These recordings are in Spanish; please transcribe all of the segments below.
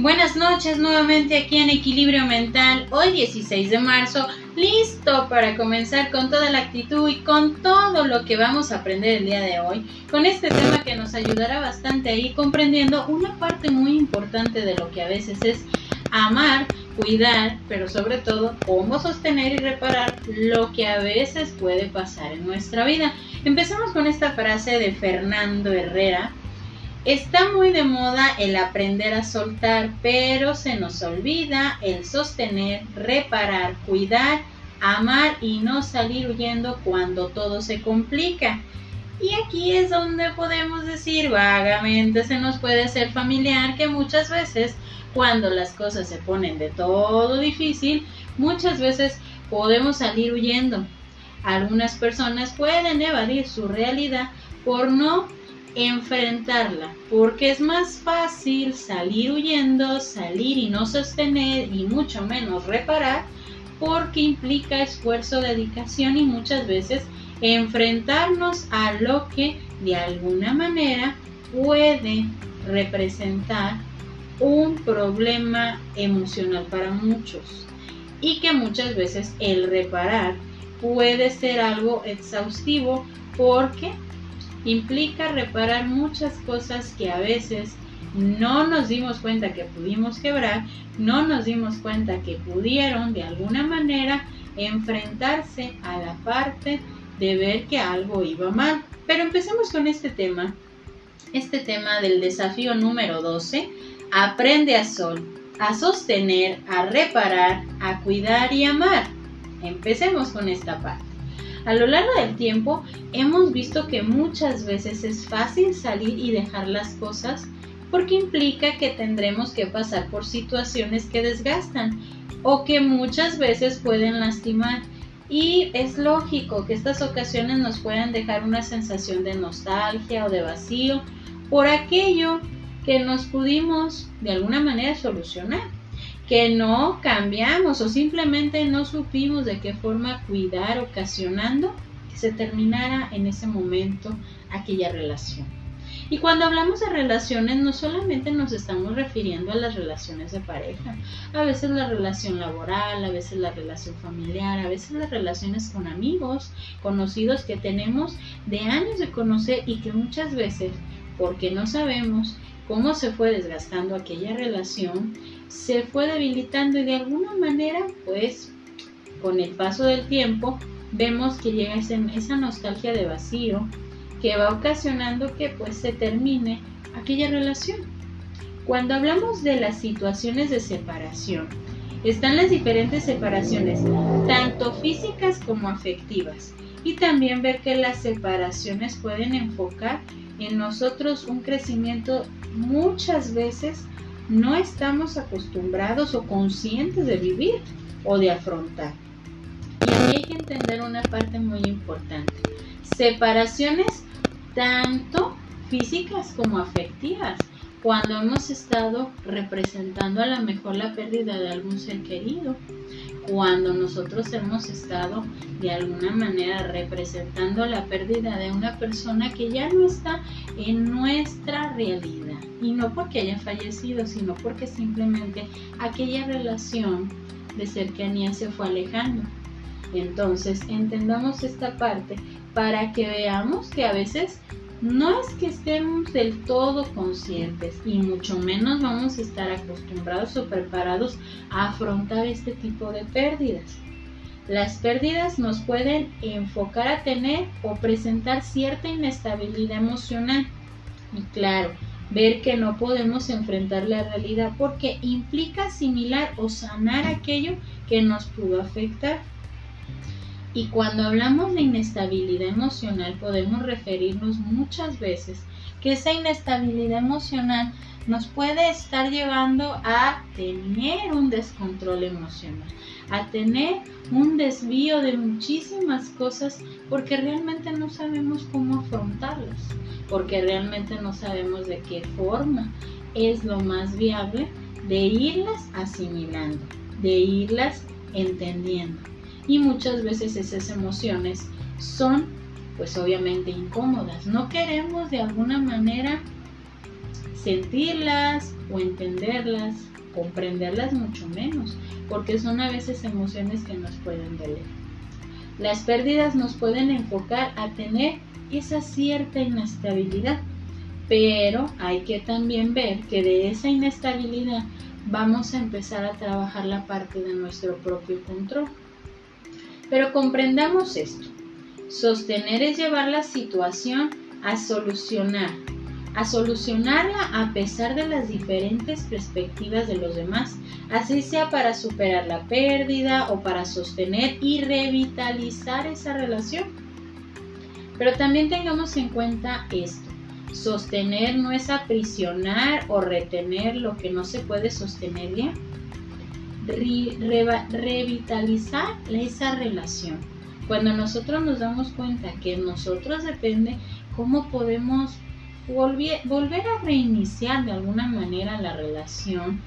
Buenas noches nuevamente aquí en Equilibrio Mental, hoy 16 de marzo, listo para comenzar con toda la actitud y con todo lo que vamos a aprender el día de hoy, con este tema que nos ayudará bastante a ir comprendiendo una parte muy importante de lo que a veces es amar, cuidar, pero sobre todo cómo sostener y reparar lo que a veces puede pasar en nuestra vida. Empezamos con esta frase de Fernando Herrera Está muy de moda el aprender a soltar, pero se nos olvida el sostener, reparar, cuidar, amar y no salir huyendo cuando todo se complica. Y aquí es donde podemos decir vagamente se nos puede ser familiar que muchas veces cuando las cosas se ponen de todo difícil, muchas veces podemos salir huyendo. Algunas personas pueden evadir su realidad por no enfrentarla, porque es más fácil salir huyendo, salir y no sostener y mucho menos reparar, porque implica esfuerzo, dedicación y muchas veces enfrentarnos a lo que de alguna manera puede representar un problema emocional para muchos y que muchas veces el reparar puede ser algo exhaustivo porque implica reparar muchas cosas que a veces no nos dimos cuenta que pudimos quebrar, no nos dimos cuenta que pudieron de alguna manera enfrentarse a la parte de ver que algo iba mal. Pero empecemos con este tema, este tema del desafío número 12, aprende a sol, a sostener, a reparar, a cuidar y amar. Empecemos con esta parte. A lo largo del tiempo hemos visto que muchas veces es fácil salir y dejar las cosas porque implica que tendremos que pasar por situaciones que desgastan o que muchas veces pueden lastimar. Y es lógico que estas ocasiones nos puedan dejar una sensación de nostalgia o de vacío por aquello que nos pudimos de alguna manera solucionar que no cambiamos o simplemente no supimos de qué forma cuidar ocasionando que se terminara en ese momento aquella relación. Y cuando hablamos de relaciones no solamente nos estamos refiriendo a las relaciones de pareja, a veces la relación laboral, a veces la relación familiar, a veces las relaciones con amigos, conocidos que tenemos de años de conocer y que muchas veces, porque no sabemos cómo se fue desgastando aquella relación, se fue debilitando y de alguna manera, pues, con el paso del tiempo, vemos que llega esa nostalgia de vacío que va ocasionando que pues se termine aquella relación. Cuando hablamos de las situaciones de separación, están las diferentes separaciones, tanto físicas como afectivas, y también ver que las separaciones pueden enfocar en nosotros un crecimiento muchas veces no estamos acostumbrados o conscientes de vivir o de afrontar. Y hay que entender una parte muy importante. Separaciones tanto físicas como afectivas. Cuando hemos estado representando a lo mejor la pérdida de algún ser querido, cuando nosotros hemos estado de alguna manera representando la pérdida de una persona que ya no está en nuestra realidad. Y no porque haya fallecido, sino porque simplemente aquella relación de cercanía se fue alejando. Entonces, entendamos esta parte para que veamos que a veces no es que estemos del todo conscientes y mucho menos vamos a estar acostumbrados o preparados a afrontar este tipo de pérdidas. Las pérdidas nos pueden enfocar a tener o presentar cierta inestabilidad emocional. Y claro, ver que no podemos enfrentar la realidad porque implica asimilar o sanar aquello que nos pudo afectar. Y cuando hablamos de inestabilidad emocional podemos referirnos muchas veces que esa inestabilidad emocional nos puede estar llevando a tener un descontrol emocional, a tener un desvío de muchísimas cosas porque realmente no sabemos cómo afrontarlas, porque realmente no sabemos de qué forma es lo más viable de irlas asimilando, de irlas entendiendo y muchas veces esas emociones son pues obviamente incómodas. No queremos de alguna manera sentirlas o entenderlas comprenderlas mucho menos, porque son a veces emociones que nos pueden doler. Las pérdidas nos pueden enfocar a tener esa cierta inestabilidad, pero hay que también ver que de esa inestabilidad vamos a empezar a trabajar la parte de nuestro propio control. Pero comprendamos esto. Sostener es llevar la situación a solucionar, a solucionarla a pesar de las diferentes perspectivas de los demás, así sea para superar la pérdida o para sostener y revitalizar esa relación. Pero también tengamos en cuenta esto. Sostener no es aprisionar o retener lo que no se puede sostener ya. revitalizar esa relación. Cuando nosotros nos damos cuenta que nosotros depende cómo podemos volver a reiniciar de alguna manera la relación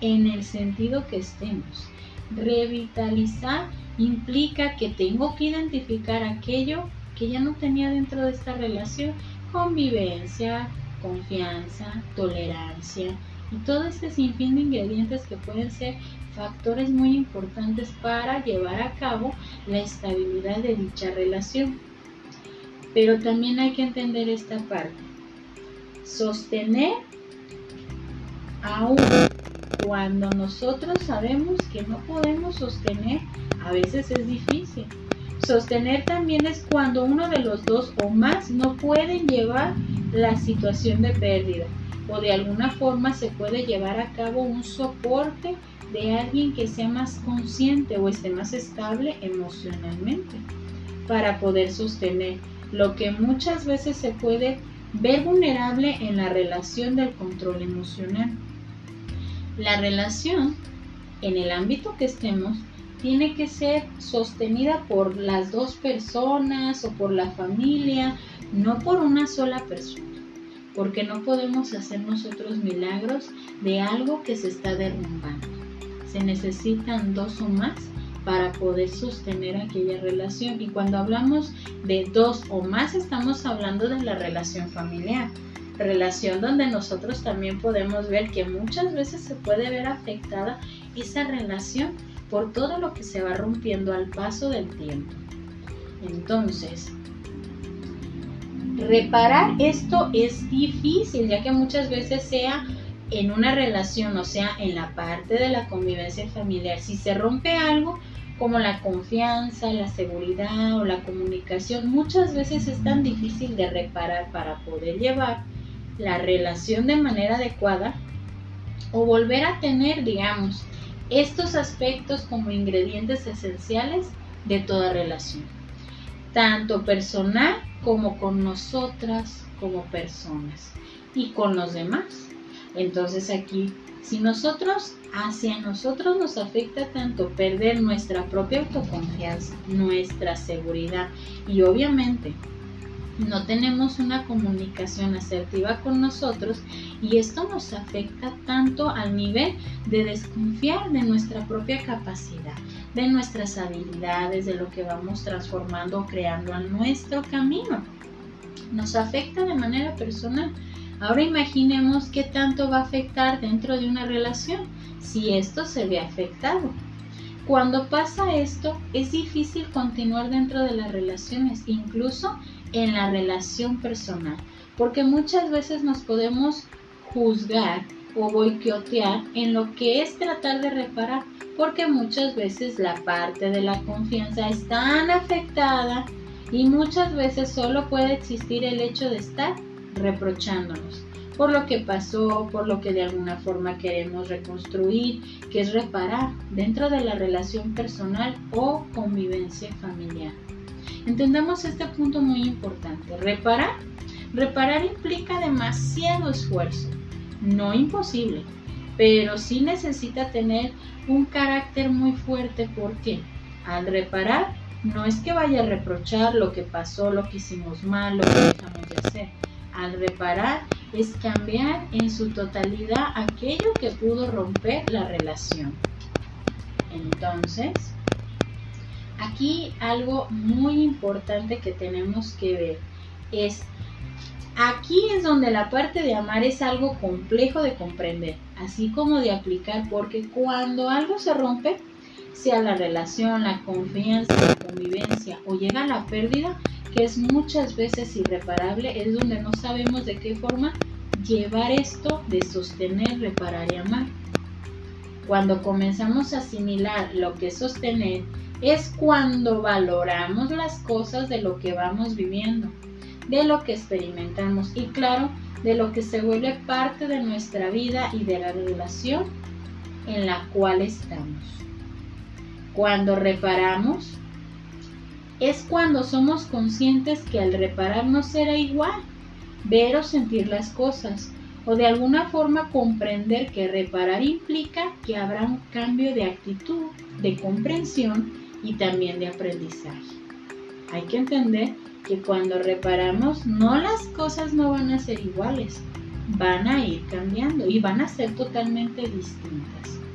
en el sentido que estemos. Revitalizar implica que tengo que identificar aquello que ya no tenía dentro de esta relación, convivencia, confianza, tolerancia y todo este sinfín de ingredientes que pueden ser factores muy importantes para llevar a cabo la estabilidad de dicha relación. Pero también hay que entender esta parte sostener aún cuando nosotros sabemos que no podemos sostener, a veces es difícil. Sostener también es cuando uno de los dos o más no pueden llevar la situación de pérdida o de alguna forma se puede llevar a cabo un soporte de alguien que sea más consciente o esté más estable emocionalmente para poder sostener lo que muchas veces se puede Ver vulnerable en la relación del control emocional. La relación, en el ámbito que estemos, tiene que ser sostenida por las dos personas o por la familia, no por una sola persona, porque no podemos hacer nosotros milagros de algo que se está derrumbando. Se necesitan dos o más para poder sostener aquella relación. Y cuando hablamos de dos o más, estamos hablando de la relación familiar. Relación donde nosotros también podemos ver que muchas veces se puede ver afectada esa relación por todo lo que se va rompiendo al paso del tiempo. Entonces, reparar esto es difícil, ya que muchas veces sea en una relación, o sea, en la parte de la convivencia familiar, si se rompe algo, como la confianza, la seguridad o la comunicación, muchas veces es tan difícil de reparar para poder llevar la relación de manera adecuada o volver a tener, digamos, estos aspectos como ingredientes esenciales de toda relación, tanto personal como con nosotras como personas y con los demás. Entonces aquí si nosotros, hacia nosotros nos afecta tanto perder nuestra propia autoconfianza, nuestra seguridad y obviamente no tenemos una comunicación asertiva con nosotros y esto nos afecta tanto al nivel de desconfiar de nuestra propia capacidad, de nuestras habilidades, de lo que vamos transformando o creando a nuestro camino. Nos afecta de manera personal Ahora imaginemos qué tanto va a afectar dentro de una relación si esto se ve afectado. Cuando pasa esto, es difícil continuar dentro de las relaciones, incluso en la relación personal, porque muchas veces nos podemos juzgar o boicotear en lo que es tratar de reparar, porque muchas veces la parte de la confianza es tan afectada y muchas veces solo puede existir el hecho de estar reprochándonos por lo que pasó, por lo que de alguna forma queremos reconstruir, que es reparar dentro de la relación personal o convivencia familiar. Entendamos este punto muy importante. Reparar, reparar implica demasiado esfuerzo, no imposible, pero sí necesita tener un carácter muy fuerte porque al reparar no es que vaya a reprochar lo que pasó, lo que hicimos mal, lo que dejamos de hacer al reparar es cambiar en su totalidad aquello que pudo romper la relación. Entonces, aquí algo muy importante que tenemos que ver es, aquí es donde la parte de amar es algo complejo de comprender, así como de aplicar, porque cuando algo se rompe, sea la relación, la confianza, la convivencia o llega la pérdida, que es muchas veces irreparable, es donde no sabemos de qué forma llevar esto de sostener, reparar y amar. Cuando comenzamos a asimilar lo que es sostener, es cuando valoramos las cosas de lo que vamos viviendo, de lo que experimentamos y claro, de lo que se vuelve parte de nuestra vida y de la relación en la cual estamos. Cuando reparamos, es cuando somos conscientes que al reparar no será igual ver o sentir las cosas, o de alguna forma comprender que reparar implica que habrá un cambio de actitud, de comprensión y también de aprendizaje. Hay que entender que cuando reparamos no las cosas no van a ser iguales, van a ir cambiando y van a ser totalmente distintas.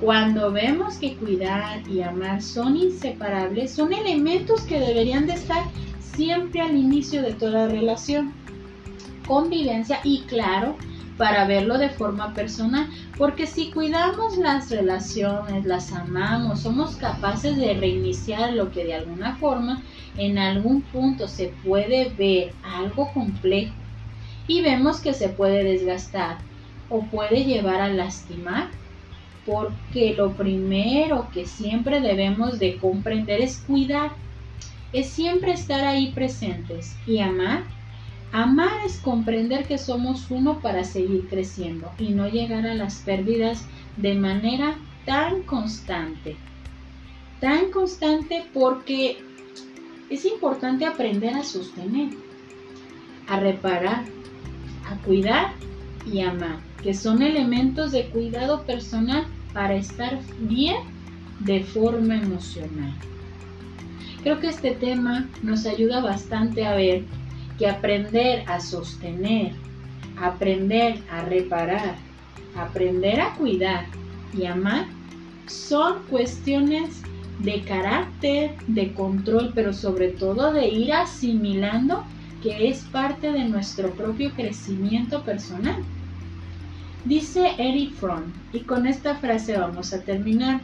Cuando vemos que cuidar y amar son inseparables, son elementos que deberían de estar siempre al inicio de toda relación, convivencia y claro, para verlo de forma personal, porque si cuidamos las relaciones, las amamos, somos capaces de reiniciar lo que de alguna forma en algún punto se puede ver algo complejo y vemos que se puede desgastar o puede llevar a lastimar, porque lo primero que siempre debemos de comprender es cuidar, es siempre estar ahí presentes y amar. Amar es comprender que somos uno para seguir creciendo y no llegar a las pérdidas de manera tan constante. Tan constante porque es importante aprender a sostener, a reparar, a cuidar y amar que son elementos de cuidado personal para estar bien de forma emocional. Creo que este tema nos ayuda bastante a ver que aprender a sostener, aprender a reparar, aprender a cuidar y amar son cuestiones de carácter, de control, pero sobre todo de ir asimilando que es parte de nuestro propio crecimiento personal. Dice Eric Fromm, y con esta frase vamos a terminar.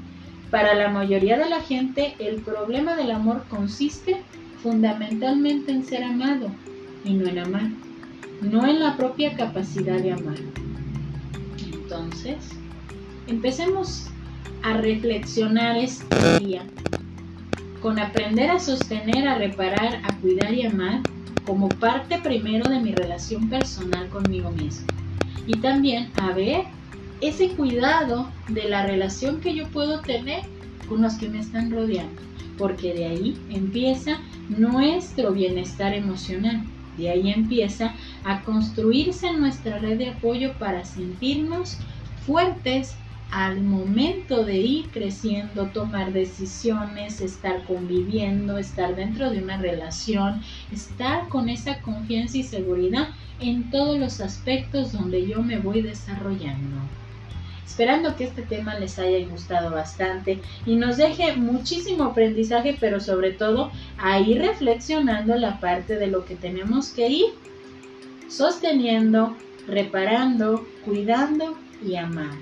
Para la mayoría de la gente, el problema del amor consiste fundamentalmente en ser amado y no en amar, no en la propia capacidad de amar. Entonces, empecemos a reflexionar este día con aprender a sostener, a reparar, a cuidar y amar como parte primero de mi relación personal conmigo mismo y también a ver ese cuidado de la relación que yo puedo tener con los que me están rodeando, porque de ahí empieza nuestro bienestar emocional, de ahí empieza a construirse nuestra red de apoyo para sentirnos fuertes al momento de ir creciendo, tomar decisiones, estar conviviendo, estar dentro de una relación, estar con esa confianza y seguridad en todos los aspectos donde yo me voy desarrollando. Esperando que este tema les haya gustado bastante y nos deje muchísimo aprendizaje, pero sobre todo a ir reflexionando la parte de lo que tenemos que ir sosteniendo, reparando, cuidando y amar.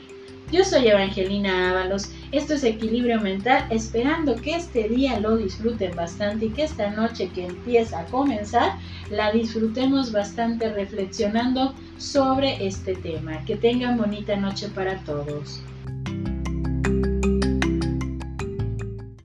Yo soy Evangelina Ábalos, esto es Equilibrio Mental, esperando que este día lo disfruten bastante y que esta noche que empieza a comenzar la disfrutemos bastante reflexionando sobre este tema. Que tengan bonita noche para todos.